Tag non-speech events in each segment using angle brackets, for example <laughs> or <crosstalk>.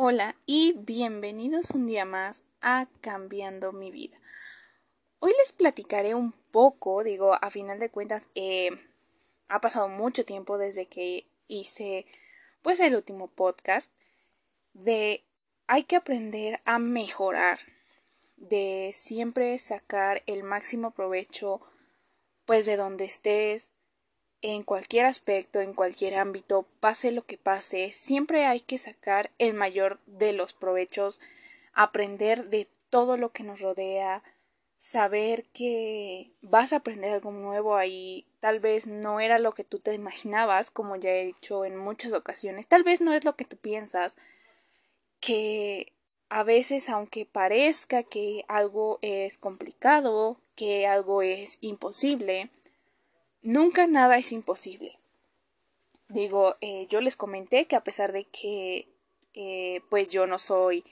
Hola y bienvenidos un día más a Cambiando mi vida. Hoy les platicaré un poco, digo, a final de cuentas, eh, ha pasado mucho tiempo desde que hice pues el último podcast de hay que aprender a mejorar, de siempre sacar el máximo provecho pues de donde estés, en cualquier aspecto, en cualquier ámbito, pase lo que pase, siempre hay que sacar el mayor de los provechos, aprender de todo lo que nos rodea, saber que vas a aprender algo nuevo ahí, tal vez no era lo que tú te imaginabas, como ya he dicho en muchas ocasiones, tal vez no es lo que tú piensas, que a veces aunque parezca que algo es complicado, que algo es imposible, nunca nada es imposible. Digo, eh, yo les comenté que a pesar de que eh, pues yo no soy,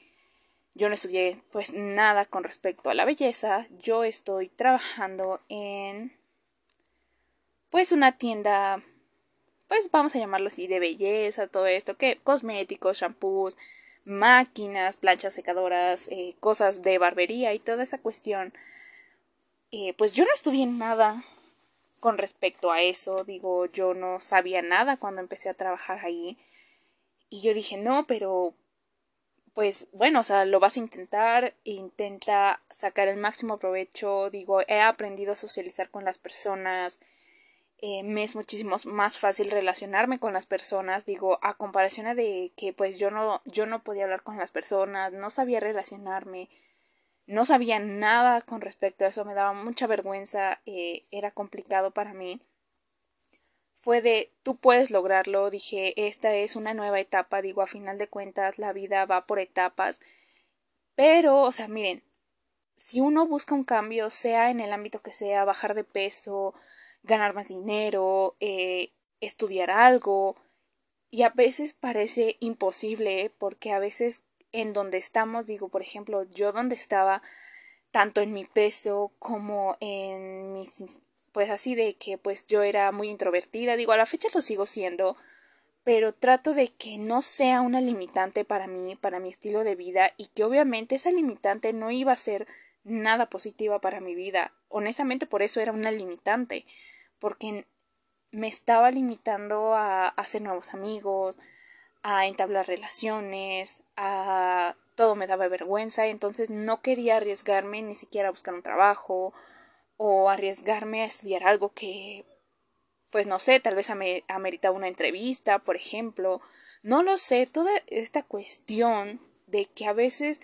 yo no estudié pues nada con respecto a la belleza, yo estoy trabajando en pues una tienda, pues vamos a llamarlo así, de belleza, todo esto, que cosméticos, shampoos, máquinas, planchas secadoras, eh, cosas de barbería y toda esa cuestión. pues yo no estudié nada con respecto a eso. Digo, yo no sabía nada cuando empecé a trabajar ahí. Y yo dije, no, pero pues bueno, o sea, lo vas a intentar, intenta sacar el máximo provecho. Digo, he aprendido a socializar con las personas. Eh, me es muchísimo más fácil relacionarme con las personas. Digo, a comparación de que pues yo no, yo no podía hablar con las personas, no sabía relacionarme no sabía nada con respecto a eso, me daba mucha vergüenza, eh, era complicado para mí. Fue de tú puedes lograrlo, dije, esta es una nueva etapa, digo, a final de cuentas la vida va por etapas. Pero, o sea, miren, si uno busca un cambio, sea en el ámbito que sea, bajar de peso, ganar más dinero, eh, estudiar algo, y a veces parece imposible porque a veces en donde estamos, digo, por ejemplo, yo donde estaba, tanto en mi peso como en mis, pues así de que pues yo era muy introvertida, digo, a la fecha lo sigo siendo, pero trato de que no sea una limitante para mí, para mi estilo de vida y que obviamente esa limitante no iba a ser nada positiva para mi vida. Honestamente por eso era una limitante, porque me estaba limitando a hacer nuevos amigos, a entablar relaciones, a todo me daba vergüenza, entonces no quería arriesgarme ni siquiera a buscar un trabajo o arriesgarme a estudiar algo que pues no sé, tal vez ameritaba una entrevista, por ejemplo, no lo sé, toda esta cuestión de que a veces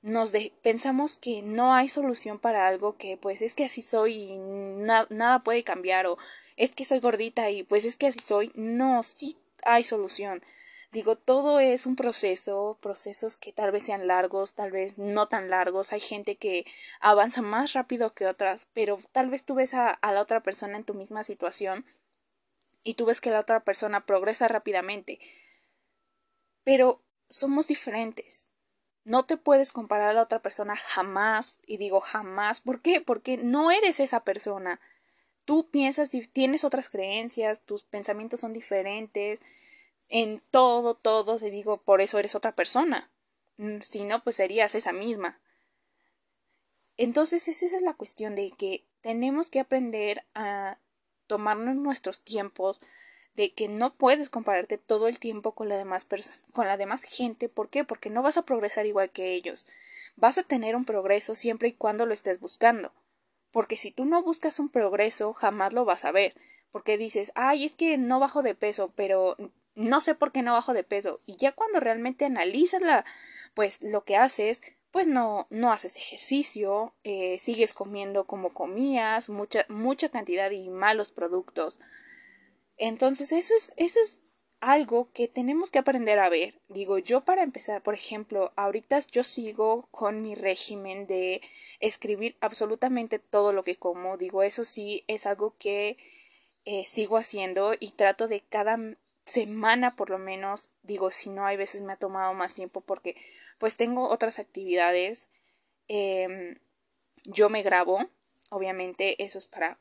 nos pensamos que no hay solución para algo que pues es que así soy y nada puede cambiar o es que soy gordita y pues es que así soy, no, sí hay solución. Digo, todo es un proceso, procesos que tal vez sean largos, tal vez no tan largos. Hay gente que avanza más rápido que otras, pero tal vez tú ves a, la otra persona en tu misma situación y tú ves que la otra persona progresa rápidamente. Pero somos diferentes. No te puedes comparar a la otra persona jamás, y digo jamás. ¿Por qué? Porque no eres esa persona. Tú piensas, tienes otras creencias, tus pensamientos son diferentes, en todo, todo, te digo, por eso eres otra persona. Mm, si no, pues serías esa misma. Entonces, esa es la cuestión de que tenemos que aprender a tomarnos nuestros tiempos, de que no puedes compararte todo el tiempo con la demás con la demás gente, ¿por qué? Porque no vas a progresar igual que ellos. Vas a tener un progreso siempre y cuando lo estés buscando. Porque si tú no buscas un progreso, jamás lo vas a ver. Porque dices, ay, es que no bajo de peso, pero no sé por qué no bajo de peso. Y ya cuando realmente analizas la, pues lo que haces, pues no, no haces ejercicio, eh, sigues comiendo como comías, mucha, mucha cantidad y malos productos. Entonces, eso es, eso es algo que tenemos que aprender a ver. Digo, yo para empezar, por ejemplo, ahorita yo sigo con mi régimen de escribir absolutamente todo lo que como. Digo, eso sí es algo que eh, sigo haciendo y trato de cada semana por lo menos, digo, si no, hay veces me ha tomado más tiempo porque pues tengo otras actividades. Em, yo me grabo, obviamente eso es para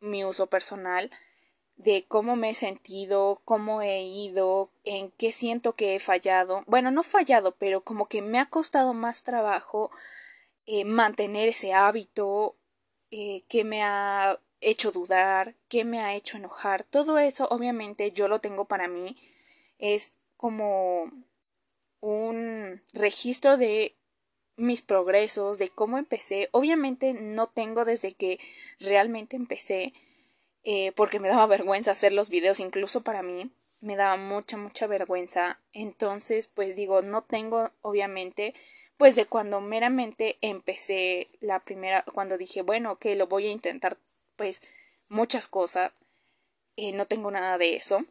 mi uso personal. de cómo me he sentido, cómo he ido, en qué siento que he fallado. Bueno, no fallado, pero como que me ha costado más trabajo eh, mantener ese hábito, eh, que me ha hecho dudar, que me ha hecho enojar. Todo eso, obviamente, yo lo tengo para mí. Es como un registro de mis progresos, de cómo empecé. Obviamente no tengo desde que realmente empecé, eh, porque me daba vergüenza hacer los videos, incluso para mí, me daba mucha, mucha vergüenza. Entonces, pues digo, no tengo, obviamente, pues de cuando meramente empecé la primera, cuando dije, bueno, que lo voy a intentar, pues muchas cosas, eh, no tengo nada de eso.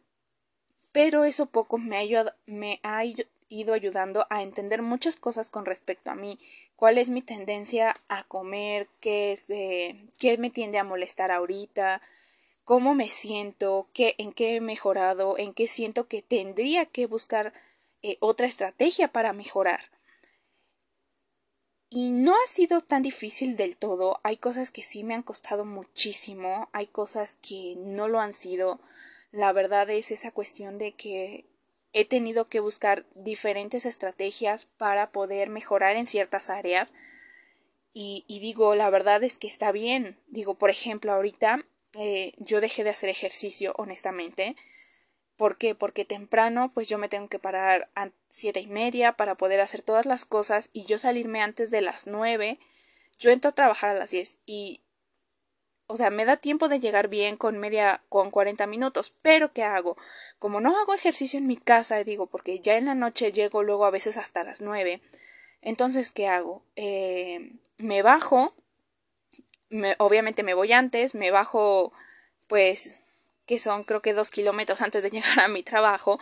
Pero eso poco me ha, me ha ido ayudando a entender muchas cosas con respecto a mí, cuál es mi tendencia a comer, qué es qué me tiende a molestar ahorita, cómo me siento, qué, en qué he mejorado, en qué siento que tendría que buscar eh, otra estrategia para mejorar. Y no ha sido tan difícil del todo. Hay cosas que sí me han costado muchísimo, hay cosas que no lo han sido. La verdad es esa cuestión de que he tenido que buscar diferentes estrategias para poder mejorar en ciertas áreas. Y, digo, la verdad es que está bien. Digo, por ejemplo, ahorita eh, yo dejé de hacer ejercicio, honestamente. ¿Por qué? Porque temprano, pues yo me tengo que parar a siete y media para poder hacer todas las cosas y yo salirme antes de las nueve. Yo entro a trabajar a las diez y o sea, me da tiempo de llegar bien con media, con 40 minutos, pero ¿qué hago? Como no hago ejercicio en mi casa, digo, porque ya en la noche llego luego a veces hasta las 9, entonces, ¿qué hago? Eh, me bajo, me, obviamente me voy antes, me bajo, pues, que son creo que dos kilómetros antes de <laughs> llegar a mi trabajo,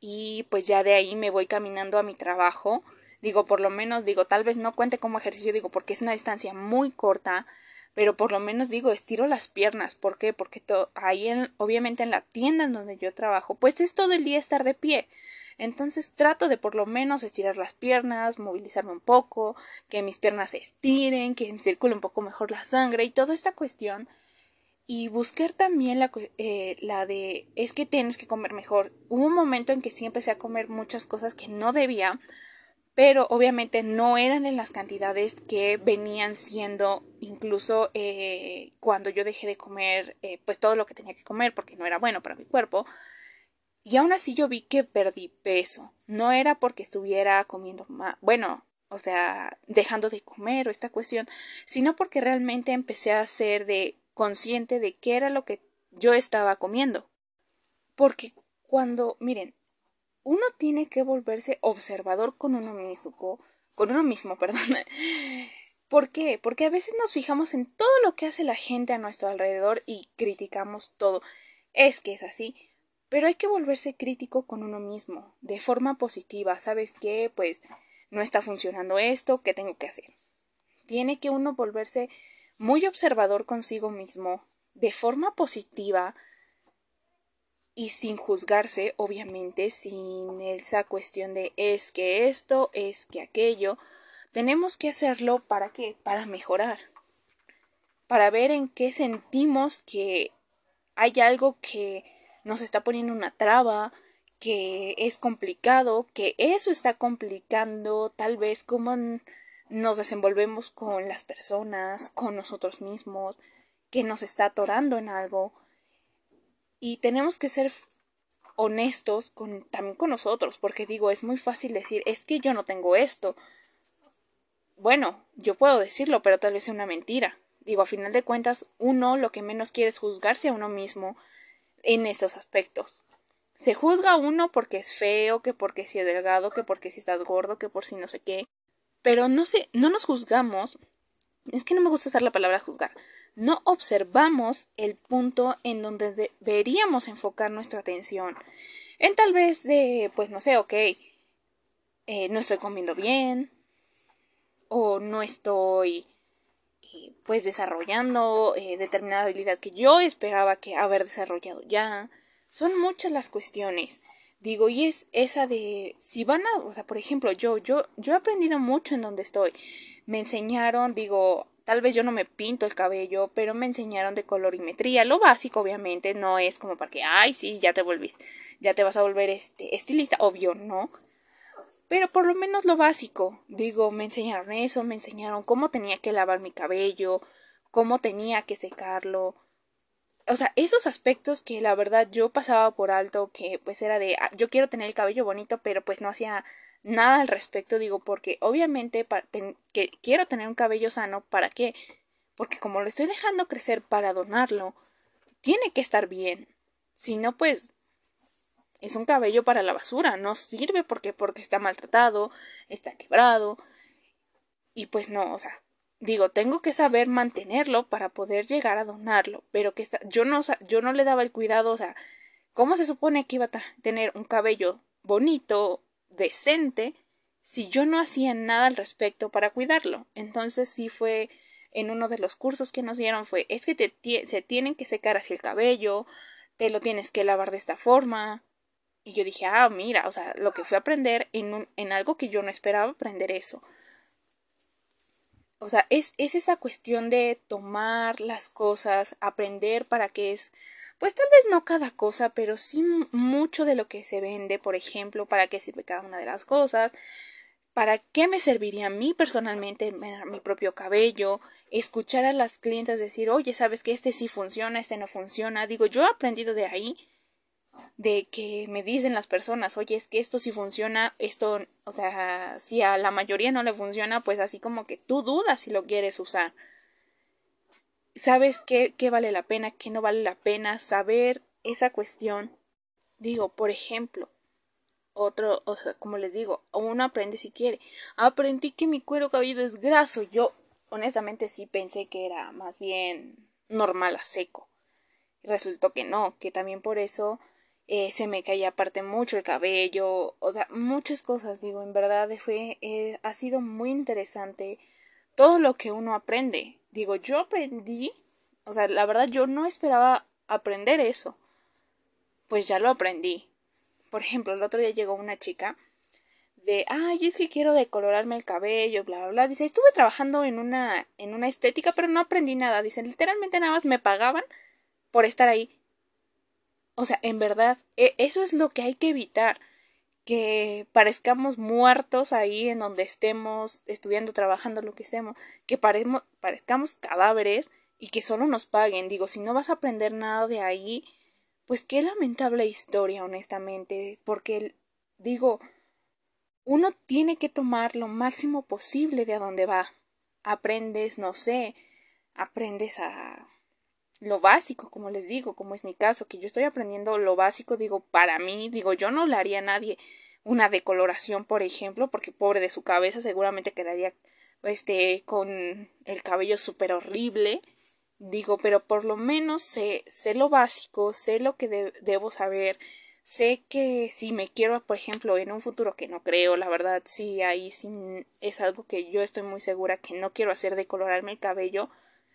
y pues ya de ahí me voy caminando a mi trabajo. Digo, por lo menos, digo, tal vez no cuente como ejercicio, digo, porque es una distancia muy corta, pero por lo menos digo, estiro las piernas. ¿Por qué? Porque ahí, en, obviamente en la tienda en donde yo trabajo, pues es todo el día estar de pie. Entonces trato de por lo menos estirar las piernas, movilizarme un poco, que mis piernas se estiren, que circule un poco mejor la sangre y toda esta cuestión. Y buscar también la, eh, la de es que tienes que comer mejor. Hubo un momento en que sí empecé a comer muchas cosas que no debía pero obviamente no eran en las cantidades que venían siendo incluso eh, cuando yo dejé de comer eh, pues todo lo que tenía que comer porque no era bueno para mi cuerpo y aún así yo vi que perdí peso no era porque estuviera comiendo más bueno o sea dejando de comer o esta cuestión sino porque realmente empecé a ser de consciente de qué era lo que yo estaba comiendo porque cuando miren uno tiene que volverse observador con uno mismo, con uno mismo, <laughs> perdón. ¿Por qué? Porque a veces nos fijamos en todo lo que hace la gente a nuestro alrededor y criticamos todo. Es que es así, pero hay que volverse crítico con uno mismo, de forma positiva. ¿Sabes qué? Pues no está funcionando esto, ¿qué tengo que hacer? Tiene que uno volverse muy observador consigo mismo, de forma positiva, y sin juzgarse, obviamente, sin esa cuestión de es que esto, es que aquello, tenemos que hacerlo para qué? Para mejorar, para ver en qué sentimos que hay algo que nos está poniendo una traba, que es complicado, que eso está complicando tal vez cómo nos desenvolvemos con las personas, con nosotros mismos, que nos está atorando en algo, y tenemos que ser honestos con, también con nosotros, porque digo, es muy fácil decir, es que yo no tengo esto. Bueno, yo puedo decirlo, pero tal vez sea una mentira. Digo, a final de cuentas, uno lo que menos quiere es juzgarse a uno mismo en esos aspectos. Se juzga a uno porque es feo, que porque si es delgado, que porque si estás gordo, que por si no sé qué. Pero no sé, no nos juzgamos. Es que no me gusta usar la palabra juzgar no observamos el punto en donde deberíamos enfocar nuestra atención. En tal vez de, pues no sé, ok, eh, no estoy comiendo bien, o no estoy, eh, pues, desarrollando eh, determinada habilidad que yo esperaba que haber desarrollado ya. Son muchas las cuestiones. Digo, y es esa de, si van a, o sea, por ejemplo, yo, yo, yo he aprendido mucho en donde estoy. Me enseñaron, digo, Tal vez yo no me pinto el cabello, pero me enseñaron de colorimetría. Lo básico, obviamente, no es como para que, ay, sí, ya te volviste, ya te vas a volver este estilista, obvio, no. Pero por lo menos lo básico. Digo, me enseñaron eso, me enseñaron cómo tenía que lavar mi cabello, cómo tenía que secarlo. O sea, esos aspectos que la verdad yo pasaba por alto, que pues era de, ah, yo quiero tener el cabello bonito, pero pues no hacía nada al respecto, digo, porque obviamente que quiero tener un cabello sano, ¿para qué? Porque como lo estoy dejando crecer para donarlo, tiene que estar bien. Si no, pues es un cabello para la basura, no sirve porque porque está maltratado, está quebrado y pues no, o sea, digo, tengo que saber mantenerlo para poder llegar a donarlo, pero que yo no yo no le daba el cuidado, o sea, ¿cómo se supone que iba a tener un cabello bonito, decente si yo no hacía nada al respecto para cuidarlo. Entonces sí fue en uno de los cursos que nos dieron fue es que te se tienen que secar así el cabello, te lo tienes que lavar de esta forma. Y yo dije, ah, mira, o sea, lo que fue aprender en, un, en algo que yo no esperaba aprender eso. O sea, es, es esa cuestión de tomar las cosas, aprender para qué es pues tal vez no cada cosa, pero sí mucho de lo que se vende, por ejemplo, para qué sirve cada una de las cosas, para qué me serviría a mí personalmente mi propio cabello, escuchar a las clientes decir, oye, sabes que este sí funciona, este no funciona. Digo, yo he aprendido de ahí, de que me dicen las personas, oye, es que esto sí funciona, esto, o sea, si a la mayoría no le funciona, pues así como que tú dudas si lo quieres usar sabes qué, qué vale la pena, qué no vale la pena, saber esa cuestión. Digo, por ejemplo, otro, o sea, como les digo, uno aprende si quiere. Aprendí que mi cuero cabelludo es graso. Yo, honestamente, sí pensé que era más bien normal a seco. Resultó que no, que también por eso eh, se me caía aparte mucho el cabello, o sea, muchas cosas, digo, en verdad fue, eh, ha sido muy interesante todo lo que uno aprende digo, yo aprendí, o sea, la verdad yo no esperaba aprender eso. Pues ya lo aprendí. Por ejemplo, el otro día llegó una chica de, ay, es que quiero decolorarme el cabello, bla, bla, bla. Dice, estuve trabajando en una, en una estética, pero no aprendí nada. Dice, literalmente nada más me pagaban por estar ahí. O sea, en verdad, e, eso es lo que hay que evitar que parezcamos muertos ahí en donde estemos estudiando, trabajando, lo que estemos, que parezcamos cadáveres y que solo nos paguen. Digo, si no vas a aprender nada de ahí, pues qué lamentable historia, honestamente, porque digo, uno tiene que tomar lo máximo posible de a dónde va. Aprendes, no sé, aprendes a lo básico, como les digo, como es mi caso, que yo estoy aprendiendo lo básico, digo, para mí, digo, yo no le haría a nadie una decoloración, por ejemplo, porque pobre de su cabeza seguramente quedaría este con el cabello súper horrible. Digo, pero por lo menos sé, sé lo básico, sé lo que debo saber, sé que si me quiero, por ejemplo, en un futuro que no creo, la verdad, sí, ahí sí es algo que yo estoy muy segura que no quiero hacer decolorarme el cabello,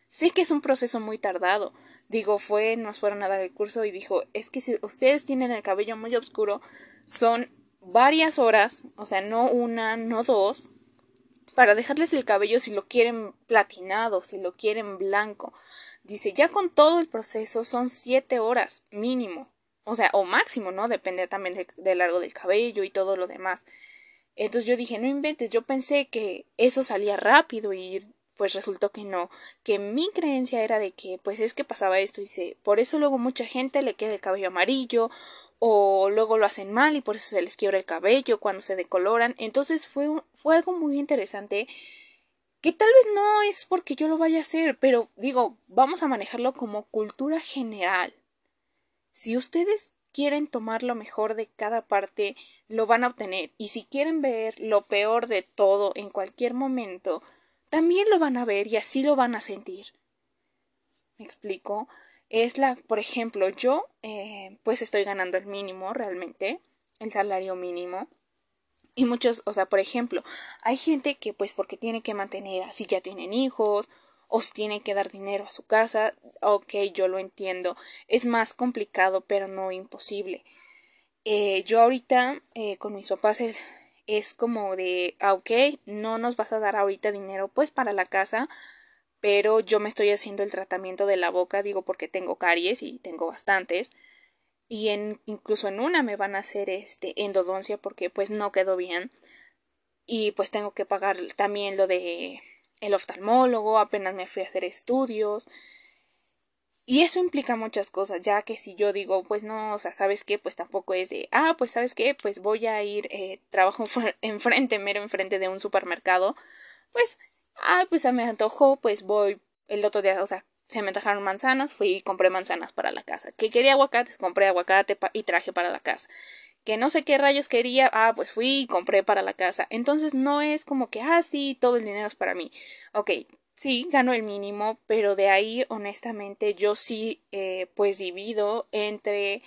Sé que es un proceso muy tardado. Digo, fue, nos fueron a dar el curso y dijo, es que si ustedes tienen el cabello muy oscuro, son varias horas, o sea, no una, no dos, para dejarles el cabello si lo quieren platinado, si lo quieren blanco. Dice, ya con todo el proceso son siete horas mínimo, o sea, o máximo, ¿no? Depende también del largo del cabello y todo lo demás. Entonces yo dije, no inventes, yo pensé que eso salía rápido y pues resultó que no, que mi creencia era de que pues es que pasaba esto, dice, por eso luego mucha gente le queda el cabello amarillo o luego lo hacen mal y por eso se les quiebra el cabello cuando se decoloran. Entonces fue, fue algo muy interesante que tal vez no es porque yo lo vaya a hacer, pero digo, vamos a manejarlo como cultura general. Si ustedes quieren tomar lo mejor de cada parte, lo van a obtener. Y si quieren ver lo peor de todo en cualquier momento, también lo van a ver y así lo van a sentir. ¿Me explico? Es la, por ejemplo, yo eh, pues estoy ganando el mínimo realmente, el salario mínimo. Y muchos, o sea, por ejemplo, hay gente que pues porque tiene que mantener, así ya tienen hijos, o si tiene que dar dinero a su casa, ok, yo lo entiendo. Es más complicado, pero no imposible. Eh, yo ahorita eh, con mis papás es como de, ah, ok, no nos vas a dar ahorita dinero pues para la casa, pero yo me estoy haciendo el tratamiento de la boca, digo porque tengo caries y tengo bastantes. Y en, incluso en una me van a hacer este endodoncia porque pues no quedó bien. Y pues tengo que pagar también lo de el oftalmólogo, apenas me fui a hacer estudios. Y eso implica muchas cosas, ya que si yo digo, pues no, o sea, ¿sabes qué? Pues tampoco es de, ah, pues ¿sabes qué? Pues voy a ir, eh, trabajo <laughs> enfrente, mero enfrente de un supermercado, pues, ah, pues se me antojó, pues voy el otro día, o sea, se me antojaron manzanas, fui y compré manzanas para la casa. Que quería aguacates, compré aguacate y traje para la casa. Que no sé qué rayos quería, ah, pues fui y compré para la casa. Entonces no es como que, ah, sí, todo el dinero es para mí. Ok, Sí, gano el mínimo, pero de ahí honestamente yo sí eh, pues divido entre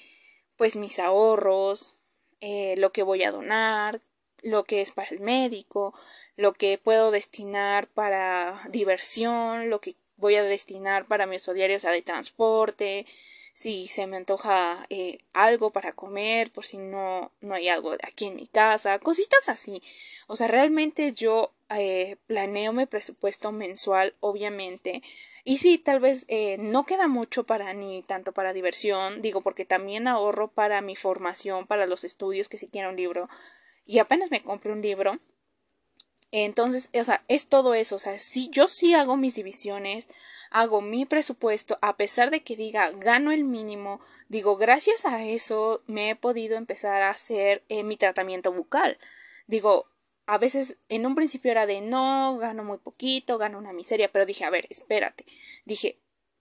pues mis ahorros, eh, lo que voy a donar, lo que es para el médico, lo que puedo destinar para diversión, lo que voy a destinar para mi uso diario, o sea, de transporte, si se me antoja eh, algo para comer, por si no, no hay algo aquí en mi casa, cositas así. O sea, realmente yo eh, planeo mi presupuesto mensual, obviamente. Y sí, tal vez eh, no queda mucho para ni tanto para diversión, digo, porque también ahorro para mi formación, para los estudios, que si quiero un libro. Y apenas me compré un libro. Entonces, o sea, es todo eso. O sea, sí, yo sí hago mis divisiones, hago mi presupuesto, a pesar de que diga gano el mínimo, digo, gracias a eso me he podido empezar a hacer eh, mi tratamiento bucal. Digo, a veces en un principio era de no, gano muy poquito, gano una miseria, pero dije, a ver, espérate. Dije,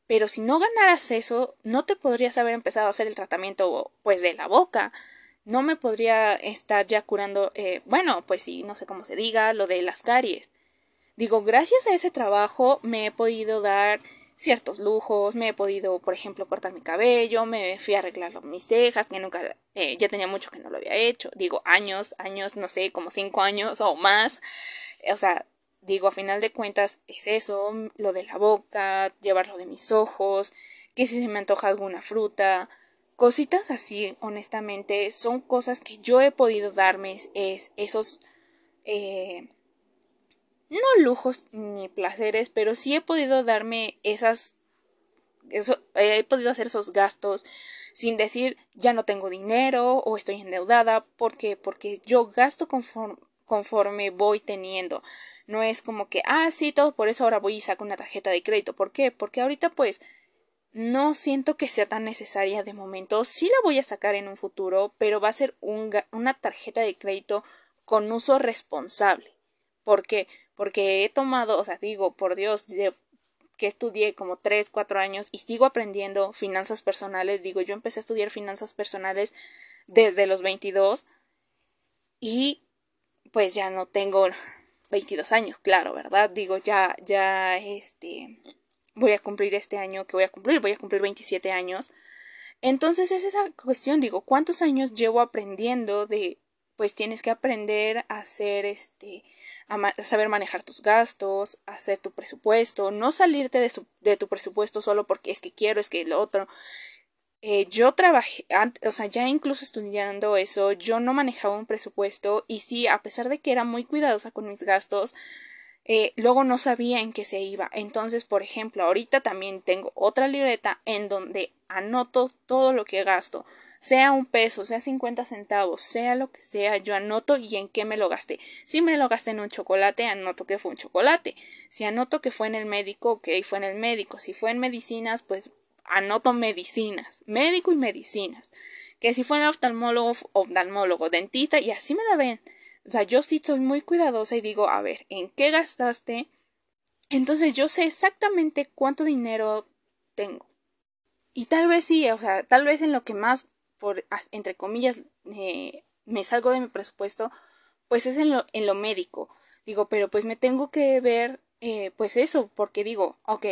pero si no ganaras eso, no te podrías haber empezado a hacer el tratamiento pues de la boca. No me podría estar ya curando, eh, bueno, pues sí, no sé cómo se diga, lo de las caries. Digo, gracias a ese trabajo me he podido dar ciertos lujos, me he podido, por ejemplo, cortar mi cabello, me fui a arreglar mis cejas, que nunca, eh, ya tenía mucho que no lo había hecho, digo, años, años, no sé, como cinco años o más, o sea, digo, a final de cuentas es eso, lo de la boca, llevarlo de mis ojos, que si se me antoja alguna fruta, cositas así, honestamente, son cosas que yo he podido darme, es esos, eh, no lujos ni placeres, pero sí he podido darme esas, eso, he podido hacer esos gastos sin decir ya no tengo dinero o estoy endeudada, porque porque yo gasto conforme, conforme voy teniendo. No es como que, ah, sí, todo por eso ahora voy y saco una tarjeta de crédito. ¿Por qué? Porque ahorita pues no siento que sea tan necesaria de momento. Sí la voy a sacar en un futuro, pero va a ser un, una tarjeta de crédito con uso responsable. ¿Por qué? porque he tomado, o sea, digo, por Dios, que estudié como tres, cuatro años y sigo aprendiendo finanzas personales, digo, yo empecé a estudiar finanzas personales desde los 22 y pues ya no tengo 22 años, claro, ¿verdad? Digo, ya, ya, este, voy a cumplir este año que voy a cumplir, voy a cumplir 27 años. Entonces es esa cuestión, digo, ¿cuántos años llevo aprendiendo de, pues tienes que aprender a hacer, este, a saber manejar tus gastos, hacer tu presupuesto, no salirte de, de, tu presupuesto solo porque es que quiero, es que lo otro. Eh, yo trabajé, o sea, ya incluso estudiando eso, yo no manejaba un presupuesto y sí, a pesar de que era muy cuidadosa con mis gastos, eh, luego no sabía en qué se iba. Entonces, por ejemplo, ahorita también tengo otra libreta en donde anoto todo lo que gasto sea un peso, sea 50 centavos, sea lo que sea, yo anoto y en qué me lo gasté. Si me lo gasté en un chocolate, anoto que fue un chocolate. Si anoto que fue en el médico, ok, fue en el médico. Si fue en medicinas, pues anoto medicinas, médico y medicinas. Que si fue en oftalmólogo, oftalmólogo, dentista, y así me la ven. O sea, yo sí soy muy cuidadosa y digo, a ver, ¿en qué gastaste? Entonces yo sé exactamente cuánto dinero tengo. Y tal vez sí, o sea, tal vez en lo que más por, entre comillas, eh, me salgo de mi presupuesto, pues es en lo, en lo médico. Digo, pero pues me tengo que ver, eh, pues eso, porque digo, ok,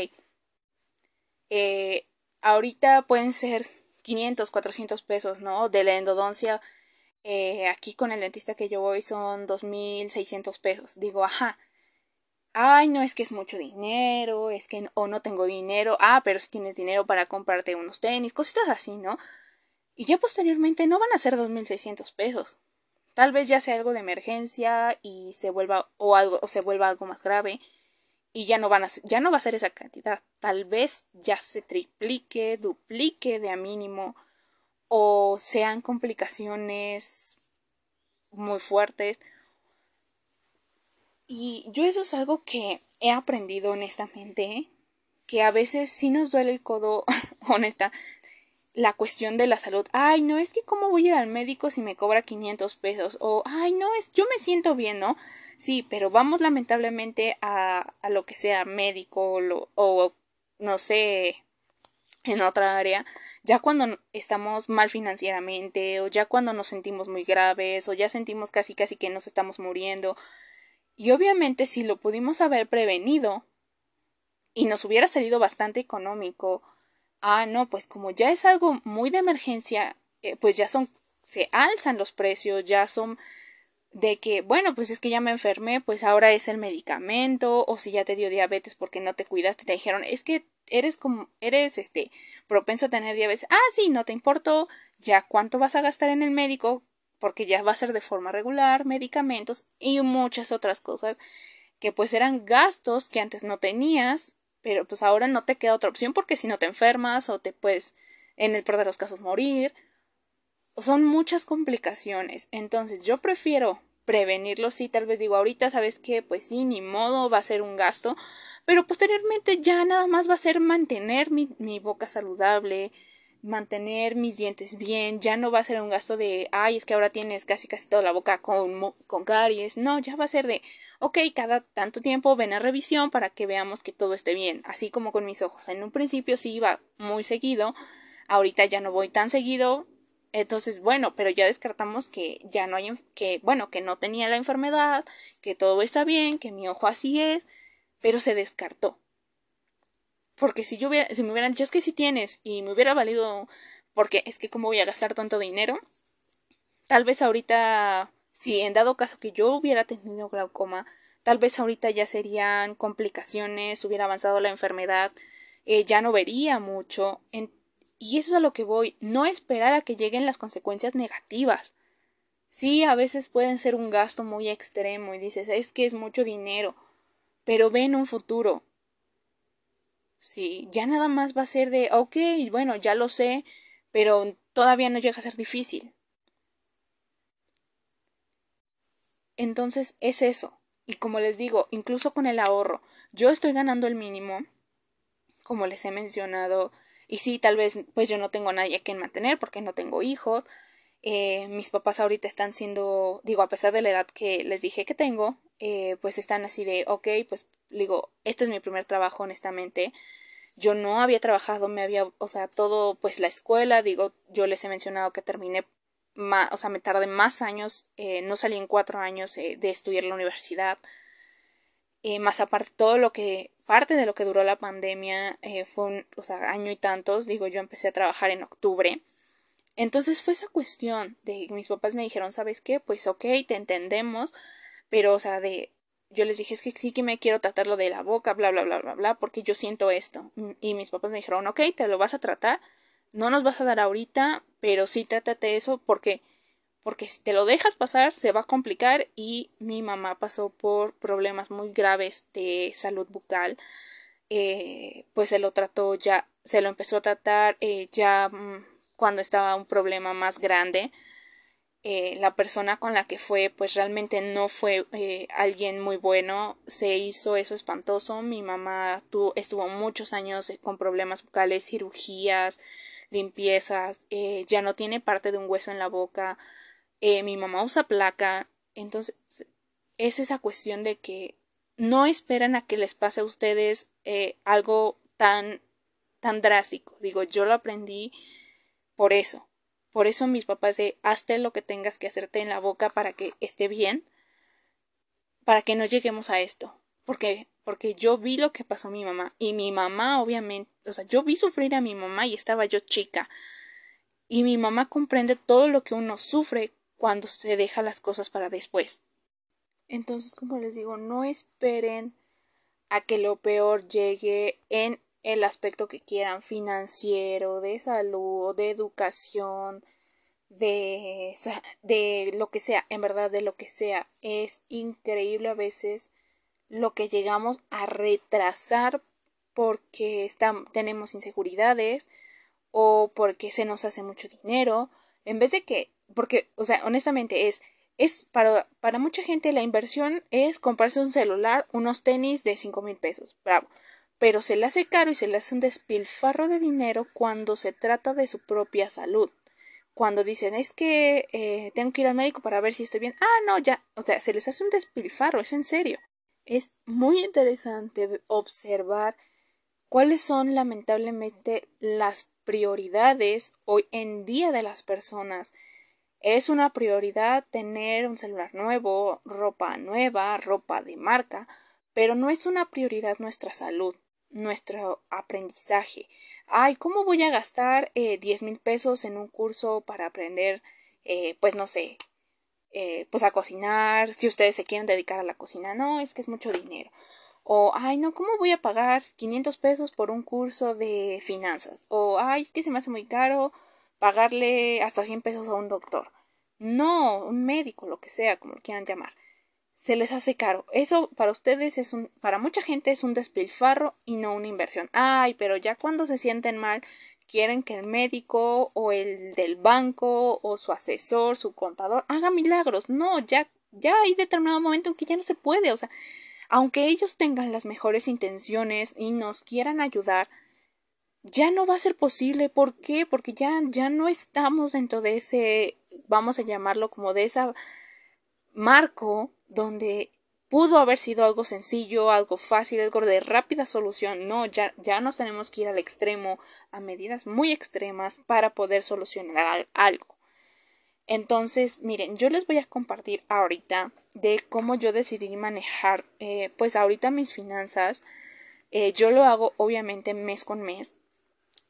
eh, ahorita pueden ser 500, 400 pesos, ¿no? De la endodoncia, aquí con el dentista que yo voy son 2.600 pesos. Digo, ajá. Ay, no es que es mucho dinero, es que o no tengo dinero. Ah, pero si tienes dinero para comprarte unos tenis, cositas así, ¿no? Y ya posteriormente no van a ser 2.600 pesos. Tal vez ya sea algo de emergencia y se vuelva o algo o se vuelva algo más grave y ya no van a ya no va a ser esa cantidad. Tal vez ya se triplique, duplique de a mínimo o sean complicaciones muy fuertes. Y yo eso es algo que he aprendido honestamente, que a veces sí nos duele el codo, <laughs> honesta, la cuestión de la salud. Ay, no, es que cómo voy a ir al médico si me cobra 500 pesos. O, ay, no, es, yo me siento bien, ¿no? Sí, pero vamos lamentablemente a, a lo que sea médico o, o no sé, en otra área, ya cuando estamos mal financieramente o ya cuando nos sentimos muy graves o ya sentimos casi casi que nos estamos muriendo. Y obviamente si lo pudimos haber prevenido y nos hubiera salido bastante económico, ah, no, pues como ya es algo muy de emergencia, eh, pues ya son, se alzan los precios, ya son de que, bueno, pues es que ya me enfermé, pues ahora es el medicamento, o si ya te dio diabetes porque no te cuidaste, te dijeron, es que eres como, eres este, propenso a tener diabetes. Ah, sí, no te importó, ya cuánto vas a gastar en el médico, porque ya va a ser de forma regular, medicamentos y muchas otras cosas que pues eran gastos que antes no tenías, pero pues ahora no te queda otra opción porque si no te enfermas o te puedes, en el peor de los casos, morir. Son muchas complicaciones. Entonces yo prefiero prevenirlo. Sí, tal vez digo, ahorita sabes que pues sí, ni modo, va a ser un gasto, pero posteriormente ya nada más va a ser mantener mi, mi boca saludable, mantener mis dientes bien, ya no va a ser un gasto de, ay, es que ahora tienes casi casi toda la boca con, con caries, no, ya va a ser de, ok, cada tanto tiempo ven a revisión para que veamos que todo esté bien, así como con mis ojos. En un principio sí iba muy seguido, ahorita ya no voy tan seguido, entonces, bueno, pero ya descartamos que ya no hay, que, bueno, que no tenía la enfermedad, que todo está bien, que mi ojo así es, pero se descartó. Porque si yo hubiera, si me hubieran dicho es que si tienes y me hubiera valido, porque es que cómo voy a gastar tanto dinero, tal vez ahorita, si en dado caso que yo hubiera tenido glaucoma, tal vez ahorita ya serían complicaciones, hubiera avanzado la enfermedad, eh, ya no vería mucho. y eso es a lo que voy, no esperar a que lleguen las consecuencias negativas. Sí, a veces pueden ser un gasto muy extremo y dices, es que es mucho dinero, pero ve en un futuro. Sí, ya nada más va a ser de, ok, bueno, ya lo sé, pero todavía no llega a ser difícil. Entonces es eso. Y como les digo, incluso con el ahorro, yo estoy ganando el mínimo, como les he mencionado, y sí, tal vez pues yo no tengo nadie a quien mantener porque no tengo hijos. Eh, mis papás ahorita están siendo, digo, a pesar de la edad que les dije que tengo, eh, pues están así de, ok, pues digo, este es mi primer trabajo, honestamente. Yo no había trabajado, me había, o sea, todo, pues la escuela, digo, yo les he mencionado que terminé, más, o sea, me tardé más años, eh, no salí en cuatro años eh, de estudiar la universidad. más aparte, todo lo que, parte de lo que duró la pandemia fue un, o sea, año y tantos, digo, yo empecé a trabajar en octubre. Entonces fue esa cuestión de mis papás me dijeron, ¿sabes qué? Pues ok, te entendemos, pero, o sea, de, yo les dije, es que sí que me quiero tratarlo de la boca, bla, bla, bla, bla, bla, porque yo siento esto. Y mis papás me dijeron, ok, te lo vas a tratar, no nos vas a dar ahorita, pero sí trátate eso porque, porque si te lo dejas pasar se va a complicar y mi mamá pasó por problemas muy graves de salud bucal. Eh, pues se lo trató ya, se lo empezó a tratar eh, ya mm, cuando estaba un problema más grande eh, la persona con la que fue pues realmente no fue eh, alguien muy bueno se hizo eso espantoso. Mi mamá estuvo muchos años eh, con problemas bucales cirugías limpiezas ya no tiene parte de un hueso en la boca. Mi mamá usa placa. Entonces es esa cuestión de que no esperan a que les pase a ustedes algo tan tan drástico. Digo yo lo aprendí por eso por eso mis papás de hazte lo que tengas que hacerte en la boca para que esté bien, para que no lleguemos a esto. Porque, porque yo vi lo que pasó a mi mamá. Y mi mamá, obviamente, o sea, yo vi sufrir a mi mamá y estaba yo chica. Y mi mamá comprende todo lo que uno sufre cuando se deja las cosas para después. Entonces, como les digo, no esperen a que lo peor llegue en el aspecto que quieran, financiero, de salud, de educación, de, de lo que sea, en verdad de lo que sea. Es increíble a veces lo que llegamos a retrasar porque tenemos inseguridades o porque se nos hace mucho dinero, en vez de que, porque, o sea, honestamente es, es para, para mucha gente la inversión es comprarse un celular, unos tenis de cinco mil pesos, bravo, pero se le hace caro y se le hace un despilfarro de dinero cuando se trata de su propia salud. Cuando dicen es que eh, tengo que ir al médico para ver si estoy bien. Ah, no, ya. O sea, se les hace un despilfarro, es en serio. Es muy interesante observar cuáles son lamentablemente las prioridades hoy en día de las personas. Es una prioridad tener un celular nuevo, ropa nueva, ropa de marca, pero no es una prioridad nuestra salud, nuestro aprendizaje. Ay, ¿cómo voy a gastar eh, diez mil pesos en un curso para aprender, eh, pues no sé, eh, pues a cocinar? Si ustedes se quieren dedicar a la cocina, no, es que es mucho dinero. O, ay, no, ¿cómo voy a pagar 500 pesos por un curso de finanzas? O, ay, es que se me hace muy caro pagarle hasta 100 pesos a un doctor. No, un médico, lo que sea, como lo quieran llamar. Se les hace caro. Eso para ustedes es un, para mucha gente es un despilfarro y no una inversión. Ay, pero ya cuando se sienten mal, quieren que el médico o el del banco o su asesor, su contador haga milagros. No, ya, ya hay determinado momento en que ya no se puede. O sea, aunque ellos tengan las mejores intenciones y nos quieran ayudar, ya no va a ser posible. ¿Por qué? Porque ya, ya no estamos dentro de ese, vamos a llamarlo como de ese marco donde pudo haber sido algo sencillo, algo fácil, algo de rápida solución. No, ya, ya nos tenemos que ir al extremo, a medidas muy extremas para poder solucionar algo. Entonces, miren, yo les voy a compartir ahorita de cómo yo decidí manejar, eh, pues ahorita mis finanzas. Eh, yo lo hago obviamente mes con mes.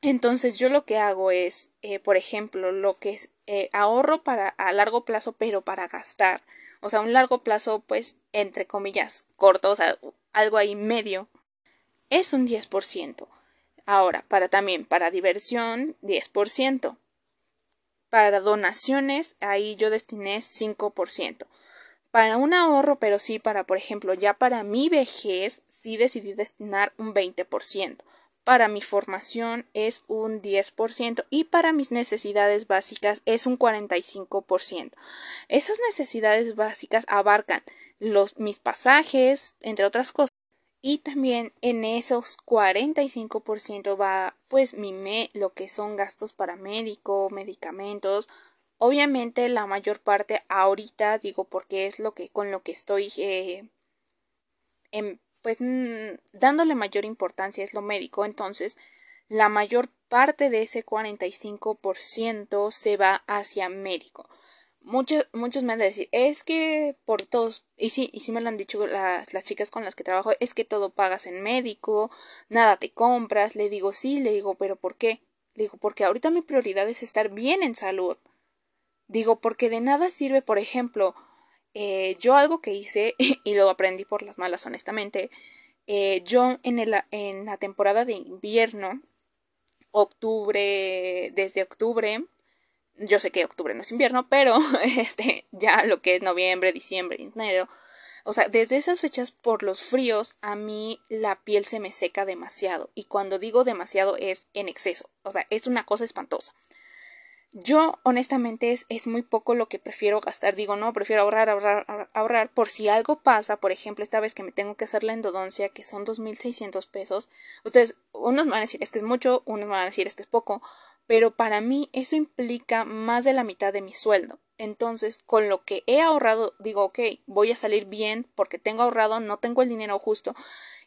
Entonces, yo lo que hago es, eh, por ejemplo, lo que es ahorro para a largo plazo, pero para gastar. O sea, un largo plazo, pues, entre comillas, corto, o sea, algo ahí medio, es un 10%. Ahora, para también, para diversión, 10%. Para donaciones, ahí yo destiné 5%. Para un ahorro, pero sí para, por ejemplo, ya para mi vejez, sí decidí destinar un 20%. Para mi formación es un 10% y para mis necesidades básicas es un 45%. Esas necesidades básicas abarcan los, mis pasajes, entre otras cosas, y también en esos 45% va pues mi lo que son gastos para médico, medicamentos. Obviamente la mayor parte ahorita digo porque es lo que con lo que estoy eh, pues dándole mayor importancia es lo médico. Entonces la mayor parte de ese 45% se va hacia médico muchos, muchos me han de decir, es que por todos, y sí, y sí me lo han dicho las chicas con las que trabajo, es que todo pagas en médico, nada te compras, le digo sí, le digo, pero ¿por qué? Le digo, porque ahorita mi prioridad es estar bien en salud. Digo, porque de nada sirve, por ejemplo, eh, yo algo que hice, <laughs> y lo aprendí por las malas, honestamente, eh, yo en, el, en la temporada de invierno, octubre, desde octubre yo sé que octubre no es invierno, pero <laughs> este, ya lo que es noviembre, diciembre, enero, o sea, desde esas fechas por los fríos a mí la piel se me seca demasiado y cuando digo demasiado es en exceso, o sea, es una cosa espantosa. Yo honestamente es, es muy poco lo que prefiero gastar, digo, no, prefiero ahorrar, ahorrar, ahorrar por si algo pasa, por ejemplo, esta vez que me tengo que hacer la endodoncia, que son 2.600 pesos, ustedes, unos van a decir es es mucho, unos van a decir es es poco, pero para mí eso implica más de la mitad de mi sueldo. Entonces, con lo que he ahorrado, digo, ok, voy a salir bien porque tengo ahorrado, no tengo el dinero justo.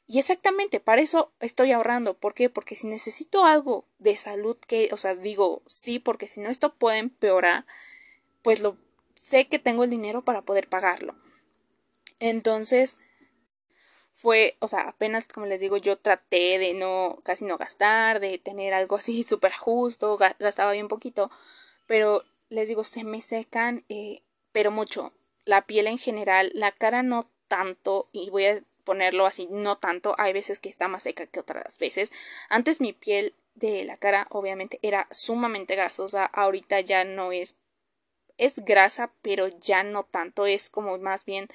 Y exactamente, para eso estoy ahorrando. ¿Por qué? Porque si necesito algo de salud que, o sea, digo, sí, porque si no esto puede empeorar, pues lo sé que tengo el dinero para poder pagarlo. Entonces, fue, o sea, apenas como les digo, yo traté de no, casi no gastar, de tener algo así <laughs> súper justo, gastaba bien poquito, pero les digo, se me secan, eh, pero mucho. La piel en general, la cara no tanto, y voy a ponerlo así, no tanto, hay veces que está más seca que otras veces. Antes mi piel de la cara obviamente era sumamente grasosa, ahorita ya no es, es grasa, pero ya no tanto, es como más bien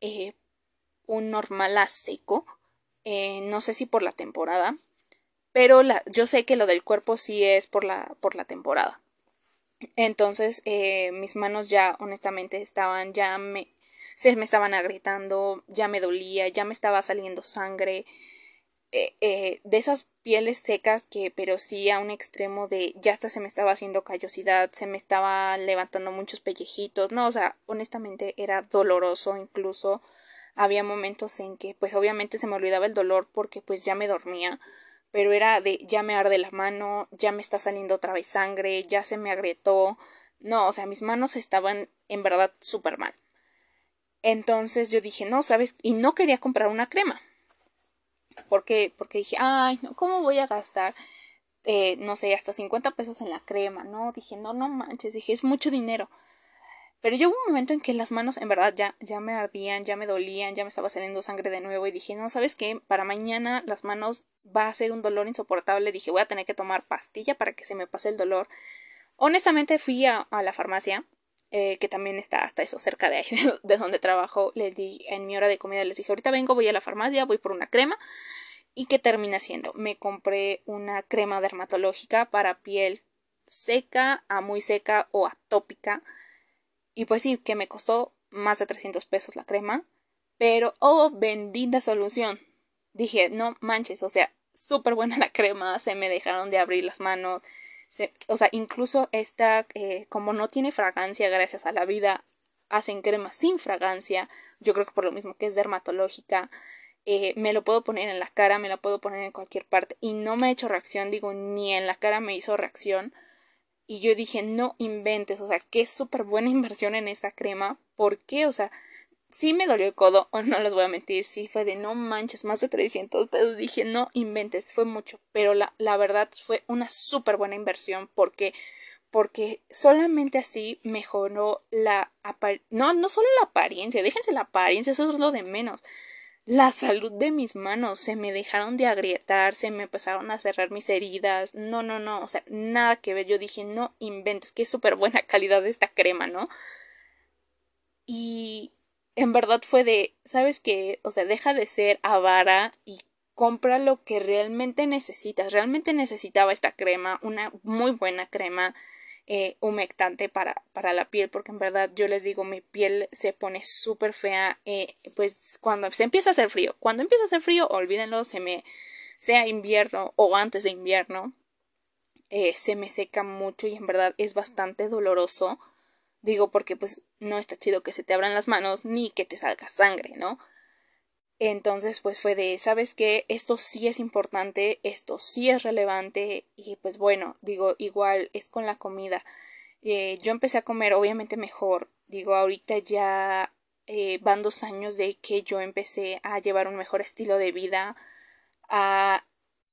eh, un normal a seco. Eh, no sé si por la temporada. Pero la, yo sé que lo del cuerpo sí es por la, por la temporada. Entonces, eh, mis manos ya, honestamente, estaban, ya me, se me estaban agrietando, ya me dolía, ya me estaba saliendo sangre. Eh, eh, de esas pieles secas que, pero sí a un extremo de, ya hasta se me estaba haciendo callosidad, se me estaba levantando muchos pellejitos, no, o sea, honestamente era doloroso, incluso había momentos en que, pues obviamente se me olvidaba el dolor porque pues ya me dormía pero era de ya me arde la mano, ya me está saliendo otra vez sangre, ya se me agrietó. No, o sea, mis manos estaban en verdad súper mal. Entonces yo dije, no, ¿sabes? Y no quería comprar una crema. ¿Por qué? Porque dije, ay, no, ¿cómo voy a gastar, eh, no sé, hasta 50 pesos en la crema? No, dije, no, no manches, dije, es mucho dinero. Pero llegó un momento en que las manos en verdad ya, ya me ardían, ya me dolían, ya me estaba saliendo sangre de nuevo y dije, no, ¿sabes qué? Para mañana las manos va a ser un dolor insoportable. Dije, voy a tener que tomar pastilla para que se me pase el dolor. Honestamente fui a, la farmacia, eh, que también está hasta eso cerca de ahí, <laughs> de donde trabajo. Les di en mi hora de comida, les dije, ahorita vengo, voy a la farmacia, voy por una crema. ¿Y qué termina haciendo? Me compré una crema dermatológica para piel seca, a muy seca o atópica y pues sí, que me costó más de 300 pesos la crema. Pero, oh, bendita solución. Dije, no manches, o sea, súper buena <laughs> la crema, se me dejaron de abrir las manos. O sea, incluso esta, eh, como no tiene fragancia gracias a la vida, hacen crema sin fragancia. Yo creo que por lo mismo que es dermatológica. Eh, me lo puedo poner en la cara, me la puedo poner en cualquier parte y no me ha hecho reacción, digo, ni en la cara me hizo reacción. Y yo dije, no inventes, o sea, qué súper buena <laughs> inversión en esta crema. ¿Por qué? O sea, sí me dolió el codo, o <laughs> no les voy a mentir, sí fue de no manches, más de 300 pesos. Dije, no inventes, fue mucho. Pero la, la verdad fue una súper buena inversión porque porque solamente así mejoró la no no solo la apariencia, déjense la apariencia, eso es lo de menos la salud de mis manos se me dejaron de agrietar, se me empezaron a cerrar mis heridas, no, no, no, o sea, nada que ver, yo dije, no inventes, que súper buena calidad de esta crema, ¿no? Y en verdad fue de, ¿sabes qué? O sea, deja de ser avara y compra lo que realmente necesitas. Realmente necesitaba esta crema, una muy buena crema eh, humectante para, para la piel, porque en verdad yo les digo, mi piel se pone súper fea, eh, pues cuando se empieza a hacer frío, cuando empieza a hacer frío, olvídenlo, se me, sea invierno o antes de invierno, eh, se me seca mucho y en verdad es bastante doloroso, digo porque pues no está chido que se te abran las manos ni que te salga sangre, ¿no? Entonces, pues fue de, ¿sabes qué? Esto sí es importante, esto sí es relevante y pues bueno, digo, igual es con la comida. Eh, yo empecé a comer obviamente mejor, digo, ahorita ya eh, van dos años de que yo empecé a llevar un mejor estilo de vida, a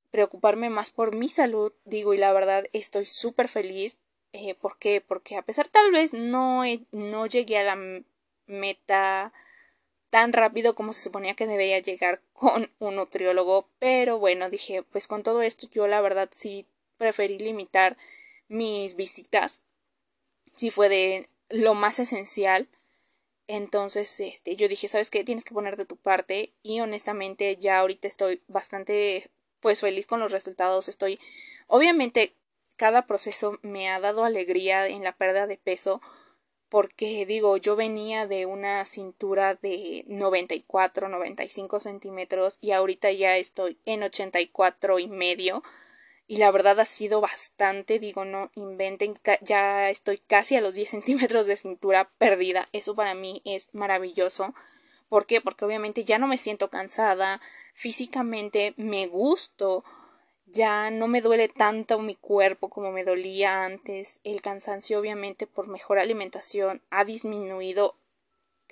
preocuparme más por mi salud, digo, y la verdad estoy súper feliz. Eh, ¿Por qué? Porque a pesar tal vez no, no llegué a la meta tan rápido como se suponía que debía llegar <laughs> con un nutriólogo, pero bueno, dije, pues con todo esto yo la verdad sí preferí limitar mis visitas, si fue de lo más esencial. Entonces, este, yo dije, ¿sabes qué? Tienes que poner de tu parte y honestamente ya ahorita estoy bastante pues feliz con los resultados. Estoy obviamente cada proceso me ha dado alegría en la pérdida de peso, porque digo, yo venía de una cintura de 94, 95 centímetros y ahorita ya estoy en 84 y medio y la verdad ha sido bastante, digo, no inventen, ya estoy casi a los 10 <laughs> centímetros de cintura perdida, eso para mí es maravilloso. ¿Por qué? Porque obviamente ya no me siento cansada, físicamente me gusto, ya no me duele tanto mi cuerpo como me dolía antes. El cansancio, obviamente, por mejor alimentación, ha disminuido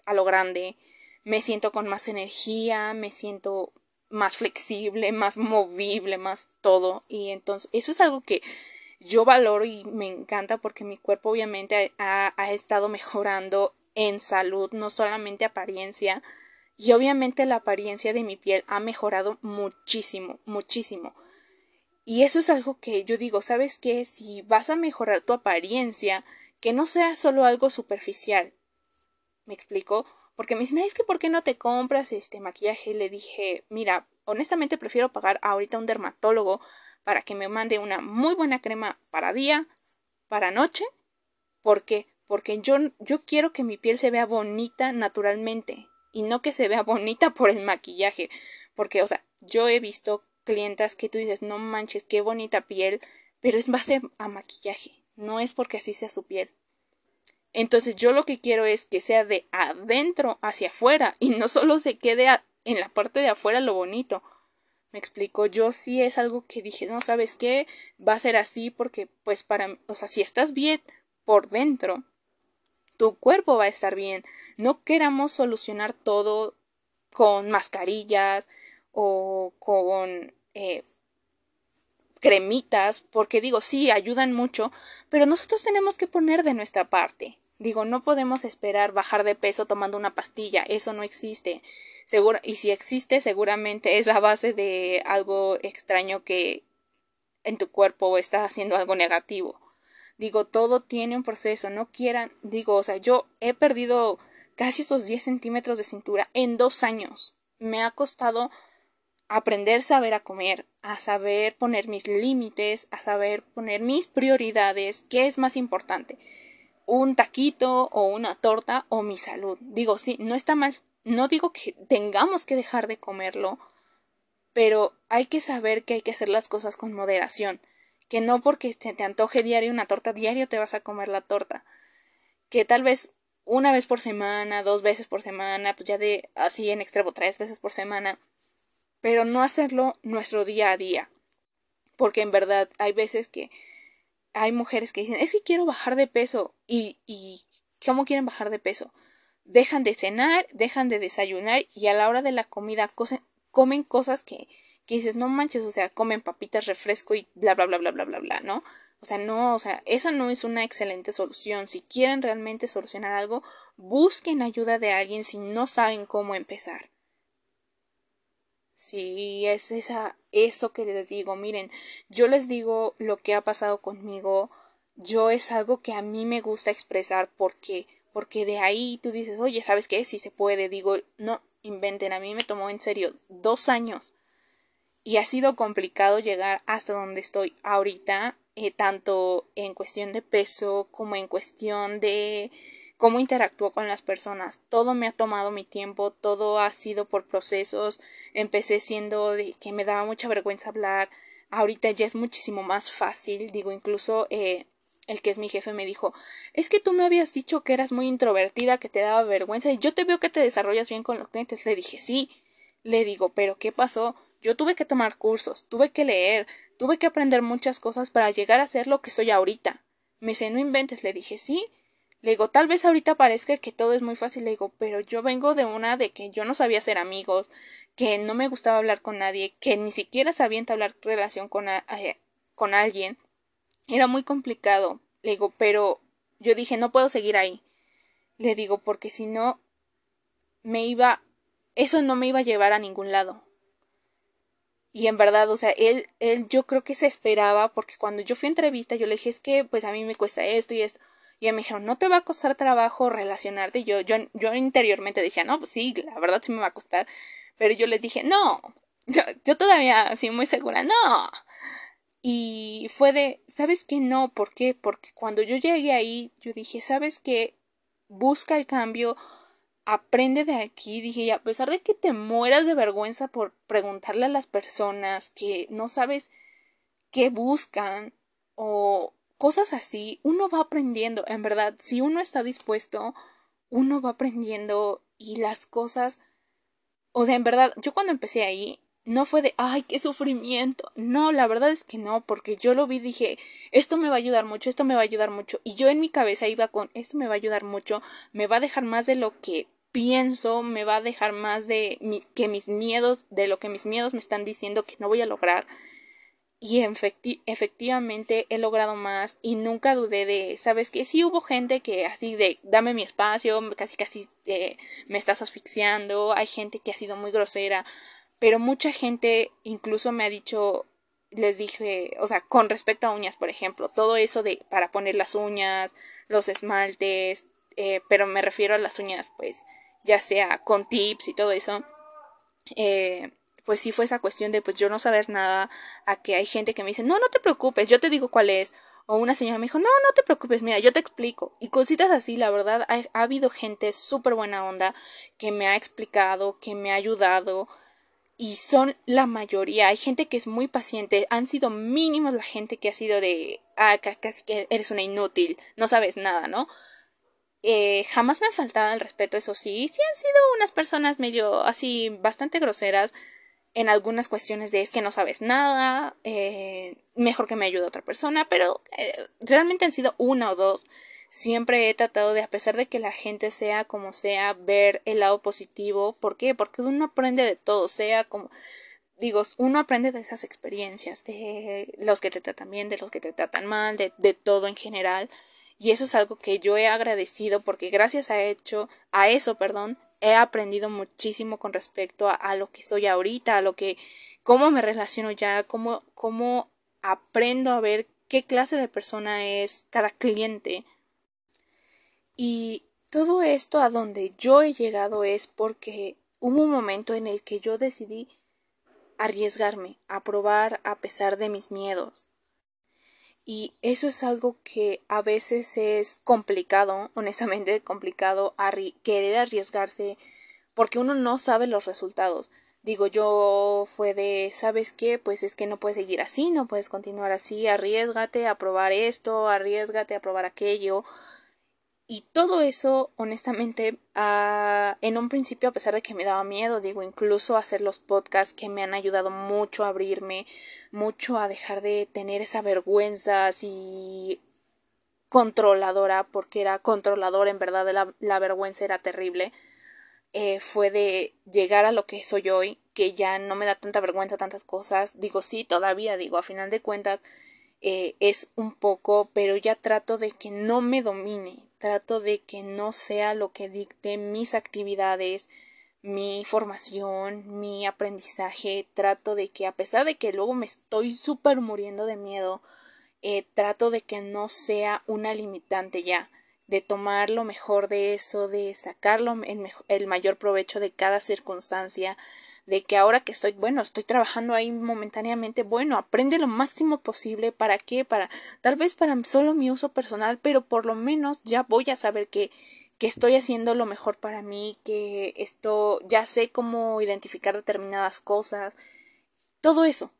a lo grande. Me siento con más energía, me siento más flexible, más movible, más todo. Y entonces, eso es algo que yo valoro y me encanta porque mi cuerpo, obviamente, ha, estado mejorando en salud, no solamente apariencia. Y obviamente la apariencia de mi piel ha mejorado muchísimo, muchísimo. Y eso es algo que yo digo, ¿sabes qué? Si vas a mejorar tu apariencia, que no sea solo algo superficial. ¿Me explico? porque me dicen, es que ¿por qué no te compras este maquillaje? Le dije, mira, honestamente prefiero pagar ahorita un dermatólogo para que me mande una muy buena crema para día, para noche. ¿Por qué? Porque yo, yo quiero que mi piel se vea bonita naturalmente y no que se vea bonita por el maquillaje. Porque, o sea, yo he visto clientas que tú dices, no manches, qué bonita piel, pero es base a maquillaje, no es porque así sea su piel. Entonces yo lo que quiero es que sea de adentro hacia afuera y no solo se quede en la parte de afuera lo bonito. Me explico, yo sí es algo que dije, no sabes qué, va a ser así porque pues para, o sea, si estás bien por dentro, tu cuerpo va a estar bien. No queramos solucionar todo con mascarillas o con eh, cremitas, porque digo, sí, ayudan mucho, pero nosotros tenemos que poner de nuestra parte. Digo, no podemos esperar bajar de peso tomando una pastilla, eso no existe. Seguro, y si existe, seguramente es a base de algo extraño que en tu cuerpo está haciendo algo negativo. Digo, todo tiene un proceso, no quieran, digo, o sea, yo he perdido casi estos 10 centímetros de cintura en dos años. Me ha costado aprender a saber a comer, a saber poner mis límites, a saber poner mis prioridades, qué es más importante, un taquito o una torta o mi salud. Digo, sí, no está mal, no digo que tengamos que dejar de comerlo, pero hay que saber que hay que hacer las cosas con moderación, que no porque se te antoje diario una torta diario te vas a comer la torta, que tal vez una vez por semana, dos veces por semana, pues ya de así en extremo tres veces por semana, pero no hacerlo nuestro día a día. Porque en verdad hay veces que hay mujeres que dicen, es que quiero bajar de peso y, y ¿cómo quieren bajar de peso? Dejan de cenar, dejan de desayunar y a la hora de la comida comen cosas que, que dices, no manches, o sea, comen papitas, refresco y bla, bla, bla, bla, bla, bla, bla, ¿no? O sea, no, o sea, esa no es una excelente solución. Si quieren realmente solucionar algo, busquen ayuda de alguien si no saben cómo empezar. Sí, es esa, eso que les digo. Miren, yo les digo lo que ha pasado conmigo. Yo es algo que a mí me gusta expresar porque, porque de ahí tú dices, oye, ¿sabes qué? Si se puede. Digo, no, inventen. A mí me tomó en serio dos años. Y ha sido complicado llegar hasta donde estoy ahorita, eh, tanto en cuestión de peso como en cuestión de cómo interactúo con las personas. Todo me ha tomado mi tiempo, todo ha sido por procesos. Empecé siendo de que me daba mucha vergüenza hablar. Ahorita ya es muchísimo más fácil. Digo, incluso eh, el que es mi jefe me dijo, es que tú me habías dicho que eras muy introvertida, que te daba vergüenza, y yo te veo que te desarrollas bien con los clientes. Le dije, sí. Le digo, pero ¿qué pasó? Yo tuve que tomar cursos, tuve que leer, tuve que aprender muchas cosas para llegar a ser lo que soy ahorita. Me dice, no inventes. Le dije, sí. Le digo, tal vez ahorita parezca que todo es muy fácil, le digo, pero yo vengo de una de que yo no sabía ser amigos, que no me gustaba hablar con nadie, que ni siquiera sabía entablar relación con, con alguien. Era muy complicado. Le digo, pero yo dije, no puedo seguir ahí. Le digo, porque si no, me iba, eso no me iba a llevar a ningún lado. Y en verdad, o sea, él, él yo creo que se esperaba, porque cuando yo fui a entrevista, yo le dije, es que pues a mí me cuesta esto y esto. Y me dijeron, ¿no te va a costar trabajo relacionarte? Yo, yo, yo interiormente decía, no, pues sí, la verdad sí me va a costar. Pero yo les dije, no, yo, yo todavía así muy segura, no. Y fue de, ¿sabes qué? No, ¿por qué? Porque cuando yo llegué ahí, yo dije, ¿sabes qué? Busca el cambio, aprende de aquí. Dije, y a pesar de que te mueras de vergüenza por preguntarle a las personas que no sabes qué buscan o cosas así, uno va aprendiendo, en verdad, si uno está dispuesto, uno va aprendiendo y las cosas, o sea, en verdad, yo cuando empecé ahí, no fue de, ay, qué sufrimiento. No, la verdad es que no, porque yo lo vi, dije, esto me va a ayudar mucho, esto me va a ayudar mucho. Y yo en mi cabeza iba con, esto me va a ayudar mucho, me va a dejar más de lo que pienso, me va a dejar más de mi, que mis miedos, de lo que mis miedos me están diciendo que no voy a lograr y efectivamente he logrado más y nunca dudé de, sabes que sí hubo gente que así de, dame mi espacio, casi casi eh, me estás asfixiando, hay gente que ha sido muy grosera, pero mucha gente incluso me ha dicho, les dije, o sea, con respecto a uñas, por ejemplo, todo eso de para poner las uñas, los esmaltes, eh, pero me refiero a las uñas, pues, ya sea con tips y todo eso, eh, pues sí fue esa cuestión de pues yo no saber nada, a que hay gente que me dice, no, no te preocupes, yo te digo cuál es, o una señora me dijo, no, no te preocupes, mira, yo te explico. Y cositas así, la verdad, ha, ha habido gente súper buena onda que me ha explicado, que me ha ayudado, y son la mayoría. Hay gente que es muy paciente. Han sido mínimos la gente que ha sido de, ah, casi que eres una inútil, no sabes nada, ¿no? Eh, jamás me ha faltado el respeto, eso sí. Sí han sido unas personas medio así, bastante groseras en algunas cuestiones de es que no sabes nada, eh, mejor que me ayude otra persona, pero eh, realmente han sido una o dos siempre he tratado de, a pesar de que la gente sea como sea, ver el lado positivo. ¿Por qué? Porque uno aprende de todo, sea como digo, uno aprende de esas experiencias, de los que te tratan bien, de los que te tratan mal, de, de todo en general. Y eso es algo que yo he agradecido porque gracias a hecho, a eso, perdón, he aprendido muchísimo con respecto a, lo que soy ahorita, a lo que, cómo me relaciono ya, cómo, cómo aprendo a ver qué clase de persona es cada cliente, y todo esto a donde yo he llegado es porque hubo un momento en el que yo decidí arriesgarme a probar a pesar de mis miedos. Y eso es algo que a veces es complicado, honestamente complicado, querer arriesgarse porque uno no sabe los resultados. Digo, yo fue de, ¿sabes qué? Pues es que no puedes seguir así, no puedes continuar así, arriesgate a probar esto, arriesgate a probar aquello, y todo eso, honestamente, ah, en un principio, a pesar de que me daba miedo, digo, incluso hacer los podcasts que me han ayudado mucho a abrirme, mucho a dejar de tener esa vergüenza así controladora, porque era controladora, en verdad, la, la vergüenza era terrible. Eh, fue de llegar a lo que soy hoy, que ya no me da tanta vergüenza tantas cosas. Digo, sí, todavía, digo, a final de cuentas, eh, es un poco, pero ya trato de que no me domine, trato de que no sea lo que dicte mis actividades, mi formación, mi aprendizaje, trato de que a pesar de que luego me estoy súper muriendo de miedo, eh, trato de que no sea una limitante ya, de tomar lo mejor de eso, de sacarlo el, el mayor provecho de cada circunstancia, de que ahora que estoy, bueno, estoy trabajando ahí momentáneamente, bueno, aprende lo máximo posible, ¿para qué? Para, tal vez para solo mi uso personal, pero por lo menos ya voy a saber que, que estoy haciendo lo mejor para mí, que esto, ya sé cómo identificar determinadas cosas, todo eso.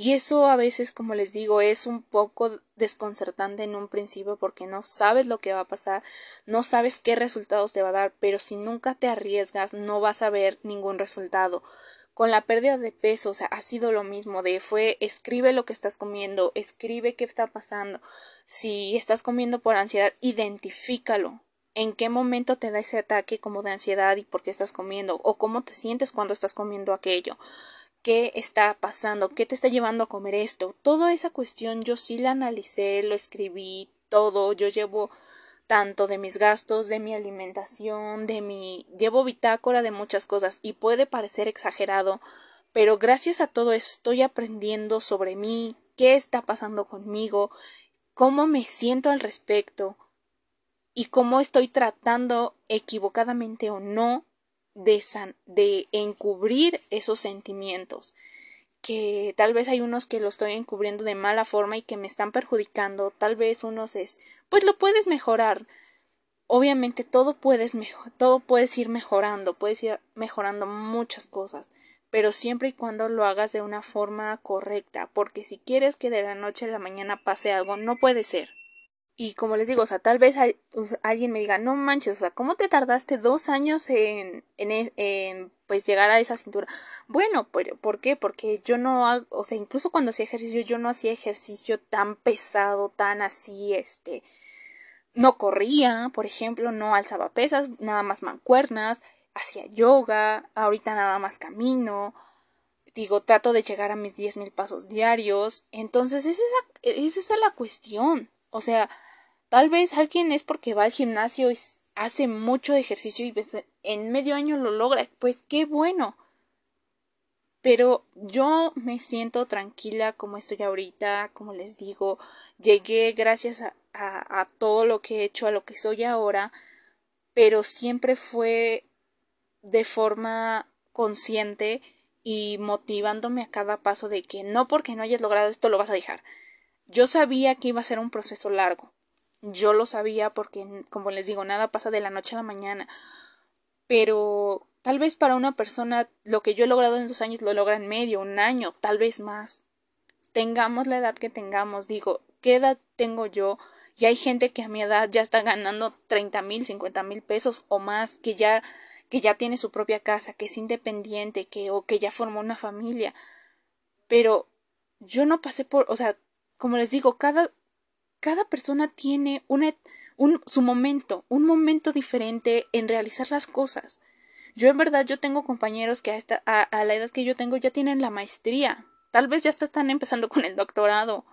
Y eso a veces, como les digo, es un poco desconcertante en un principio porque no sabes lo que va a pasar, no sabes qué resultados te va a dar, pero si nunca te arriesgas no vas a ver ningún resultado. Con la pérdida de peso, o sea, ha sido lo mismo de fue escribe lo que estás comiendo, escribe qué está pasando. Si estás comiendo por ansiedad, identifícalo. ¿En qué momento te da ese ataque como de ansiedad y por qué estás comiendo? ¿O cómo te sientes cuando estás comiendo aquello? Qué está pasando, qué te está llevando a comer esto. Toda esa cuestión yo sí la analicé, lo escribí, todo. Yo llevo tanto de mis gastos, de mi alimentación, de mi llevo bitácora de muchas cosas y puede parecer exagerado, pero gracias a todo eso estoy aprendiendo sobre mí, qué está pasando conmigo, cómo me siento al respecto y cómo estoy tratando equivocadamente o no de, encubrir esos sentimientos que tal vez hay unos que lo estoy encubriendo de mala forma y que me están perjudicando, tal vez unos es, pues lo puedes mejorar. Obviamente todo puedes todo puedes ir mejorando, puedes ir mejorando muchas cosas, pero siempre y cuando lo hagas de una forma correcta, porque si quieres que de la noche a la mañana pase algo, no puede ser. Y como les digo, o sea, tal vez alguien me diga, no manches, o sea, ¿cómo te tardaste dos años en, en, e, pues llegar a esa cintura? Bueno, pero ¿por qué? Porque yo no hago, o sea, incluso cuando hacía ejercicio, yo no hacía ejercicio tan pesado, tan así, este, no corría, por ejemplo, no alzaba pesas, nada más mancuernas, hacía yoga, ahorita nada más camino, digo, trato de llegar a mis diez mil pasos diarios, entonces esa, esa es la cuestión, o sea, Tal vez alguien es porque va al gimnasio y hace mucho ejercicio y en medio año lo logra, pues qué bueno. Pero yo me siento tranquila como estoy ahorita, como les digo, llegué gracias a, a, todo lo que he hecho, a lo que soy ahora, pero siempre fue de forma consciente y motivándome a cada paso de que no porque no hayas logrado esto lo vas a dejar. Yo sabía que iba a ser un proceso largo. Yo lo sabía porque, como les digo, nada pasa de la noche a la mañana. Pero tal vez para una persona lo que yo he logrado en dos años lo logra en medio, un año, tal vez más. Tengamos la edad que tengamos, digo, ¿qué edad tengo yo? Y hay gente que a mi edad ya está ganando treinta mil, cincuenta mil pesos o más, que ya, que ya tiene su propia casa, que es independiente, que, o que ya formó una familia. Pero yo no pasé por, o sea, como les digo, cada, cada persona tiene un, su momento, un momento diferente en realizar las cosas. Yo en verdad yo tengo compañeros que a, a, a la edad que yo tengo ya tienen la maestría. Tal vez ya están empezando con el doctorado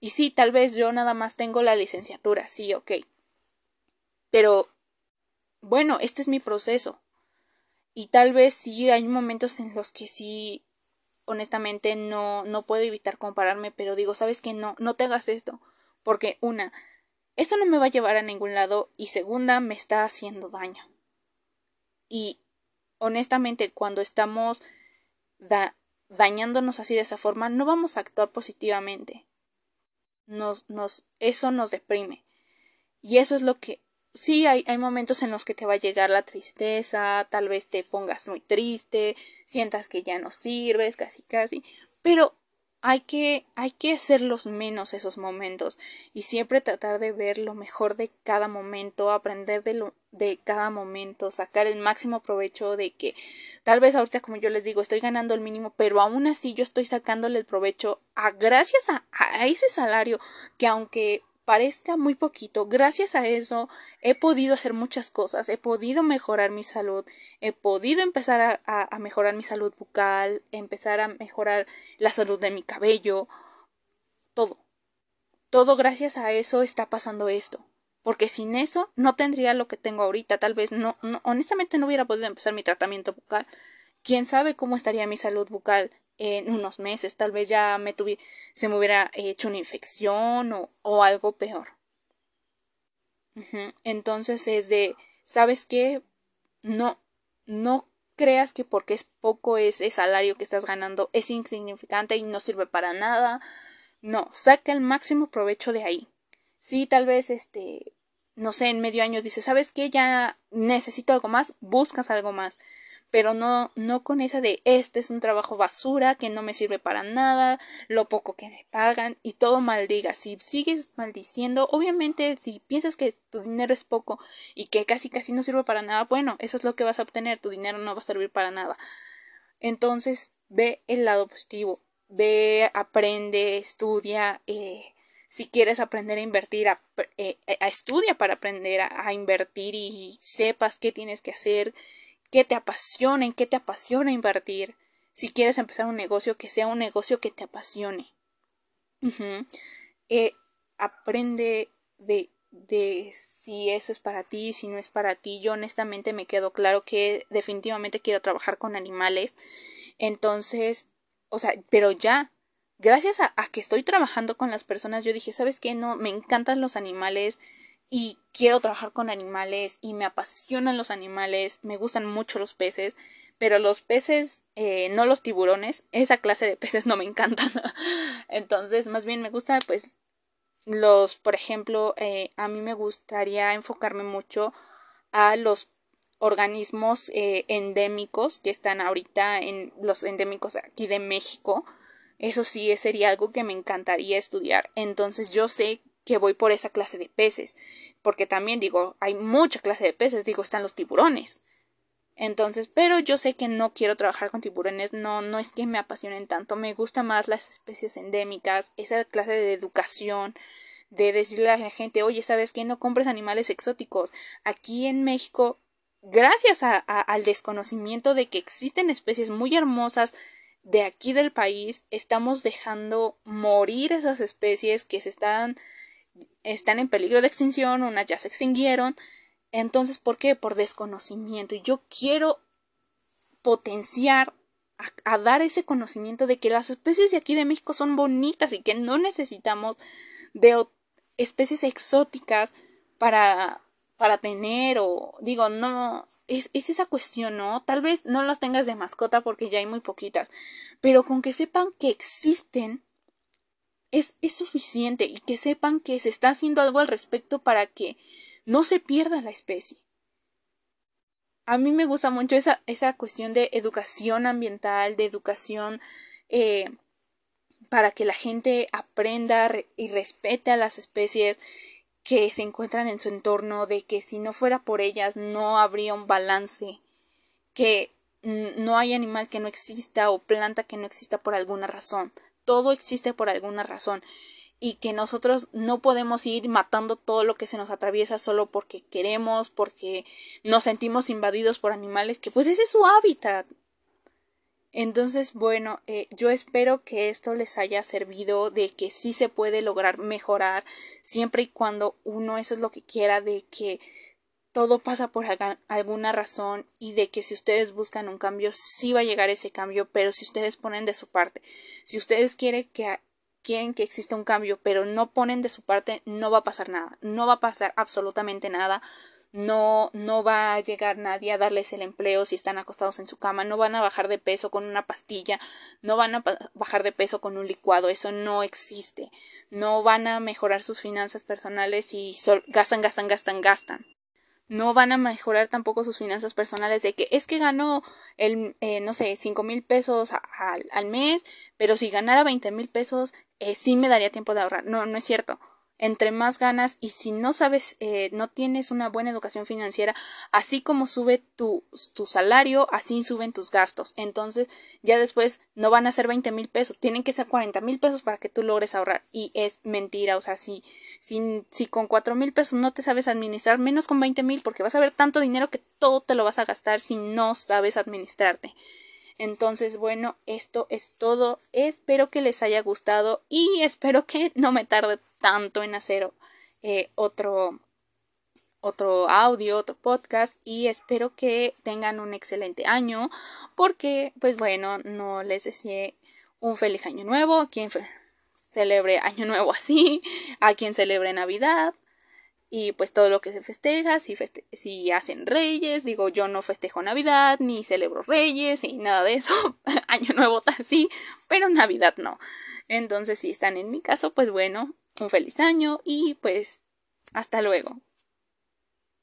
y sí, tal vez yo nada más tengo la licenciatura, sí, ok. Pero, bueno, este es mi proceso. Y tal vez sí hay momentos en los que sí, honestamente, no, no puedo evitar compararme, pero digo, ¿sabes qué? No, no te hagas esto. Porque, una, esto no me va a llevar a ningún lado y segunda, me está haciendo daño. Y, honestamente, cuando estamos dañándonos así de esa forma, no vamos a actuar positivamente nos, nos, eso nos deprime. Y eso es lo que, sí, hay, hay momentos en los que te va a llegar la tristeza, tal vez te pongas muy triste, sientas que ya no sirves, casi casi, pero hay que, hay que menos esos momentos y siempre tratar de ver lo mejor de cada momento, aprender de lo de cada momento, sacar el máximo provecho de que tal vez ahorita como yo les digo estoy ganando el mínimo, pero aún así yo estoy sacándole el provecho a gracias a, a ese salario que aunque parezca muy poquito, gracias a eso he podido hacer muchas cosas, he podido mejorar mi salud, he podido empezar a, mejorar mi salud bucal, empezar a mejorar la salud de mi cabello, todo. Todo gracias a eso está pasando esto. Porque sin eso no tendría lo que tengo ahorita. Tal vez no honestamente no hubiera podido empezar mi tratamiento bucal. Quién sabe cómo estaría mi salud bucal en unos meses, tal vez ya me tuvi se me hubiera hecho una infección o, o algo peor. Entonces es de, ¿sabes qué? No, no creas que porque es poco ese salario que estás ganando es insignificante y no sirve para nada. No, saca el máximo provecho de ahí. Sí, tal vez este, no sé, en medio año dices, ¿sabes qué? Ya necesito algo más, buscas algo más pero no, no con esa de este es un trabajo basura que no me sirve para nada, lo poco que me pagan y todo maldiga. Si sigues maldiciendo, obviamente si piensas que tu dinero es poco y que casi casi no sirve para nada, bueno, eso es lo que vas a obtener, tu dinero no va a servir para nada. Entonces, ve el lado positivo, ve, aprende, estudia, eh, si quieres aprender a invertir, a, eh, a estudia para aprender a invertir y sepas qué tienes que hacer, qué te apasiona, en qué te apasiona invertir. Si quieres empezar un negocio, que sea un negocio que te apasione. Eh, aprende de, de si eso es para ti, si no es para ti. Yo honestamente me quedo claro que definitivamente quiero trabajar con animales. Entonces, o sea, pero ya, gracias a, a, que estoy trabajando con las personas, yo dije, ¿sabes qué? No, me encantan los animales, y quiero trabajar con animales y me apasionan los animales, me gustan mucho los peces, pero los peces, eh, no los tiburones, esa clase de peces no me encantan. <laughs> Entonces, más bien me gusta, pues, los, por ejemplo, eh, a mí me gustaría enfocarme mucho a los organismos eh, endémicos que están ahorita en los endémicos aquí de México. Eso sí sería algo que me encantaría estudiar. Entonces yo sé que voy por esa clase de peces, porque también digo, hay mucha clase de peces, digo, están los tiburones. Entonces, pero yo sé que no quiero trabajar con tiburones, no, no es que me apasionen tanto, me gustan más las especies endémicas, esa clase de educación, de decirle a la gente, oye, ¿sabes qué? No compres animales exóticos. Aquí en México, gracias a, al desconocimiento de que existen especies muy hermosas de aquí del país, estamos dejando morir esas especies que se están están en peligro de extinción, unas ya se extinguieron. Entonces, ¿por qué? Por desconocimiento. Y yo quiero potenciar a, dar ese conocimiento de que las especies de aquí de México son bonitas y que no necesitamos de especies exóticas para para tener o digo, no, es, es, esa cuestión, ¿no? Tal vez no las tengas de mascota porque ya hay muy poquitas, pero con que sepan que existen es, es suficiente y que sepan que se está haciendo algo al respecto para que no se pierda la especie. A mí me gusta mucho esa, esa cuestión de educación ambiental, de educación eh, para que la gente aprenda y respete a las especies que se encuentran en su entorno, de que si no fuera por ellas no habría un balance, que no hay animal que no exista o planta que no exista por alguna razón, todo existe por alguna razón y que nosotros no podemos ir matando todo lo que se nos atraviesa solo porque queremos, porque nos sentimos invadidos por animales, que pues ese es su hábitat. Entonces, bueno, eh, yo espero que esto les haya servido de que sí se puede lograr mejorar siempre y cuando uno eso es lo que quiera, de que todo pasa por alguna razón y de que si ustedes buscan un cambio, sí va a llegar ese cambio, pero si ustedes ponen de su parte, si ustedes quieren que quieren que exista un cambio, pero no ponen de su parte, no va a pasar nada, no va a pasar absolutamente nada, no, no va a llegar nadie a darles el empleo si están acostados en su cama, no van a bajar de peso con una pastilla, no van a bajar de peso con un licuado, eso no existe, no van a mejorar sus finanzas personales y gastan, gastan, gastan, gastan. No van a mejorar tampoco sus finanzas personales de que es que ganó el, eh, no sé, cinco mil pesos al mes, pero si ganara veinte mil pesos, eh, sí me daría tiempo de ahorrar. No, no es cierto entre más ganas y si no sabes, eh, no tienes una buena educación financiera, así como sube tu, tu salario, así suben tus gastos. Entonces ya después no van a ser 20 mil pesos, tienen que ser 40 mil pesos para que tú logres ahorrar. Y es mentira, o sea, si, si, si con 4 mil pesos no te sabes administrar, menos con 20 mil, porque vas a ver tanto dinero que todo te lo vas a gastar si no sabes administrarte. Entonces, bueno, esto es todo. Espero que les haya gustado y espero que no me tarde tanto en hacer eh, otro otro audio, otro podcast y espero que tengan un excelente año porque pues bueno, no les deseé un feliz año nuevo, a quien celebre año nuevo así, a quien celebre Navidad y pues todo lo que se festeja, si, si hacen reyes, digo yo no festejo Navidad, ni celebro reyes, y nada de eso, <laughs> año nuevo sí, pero Navidad no. Entonces si están en mi caso, pues bueno, un feliz año y pues hasta luego.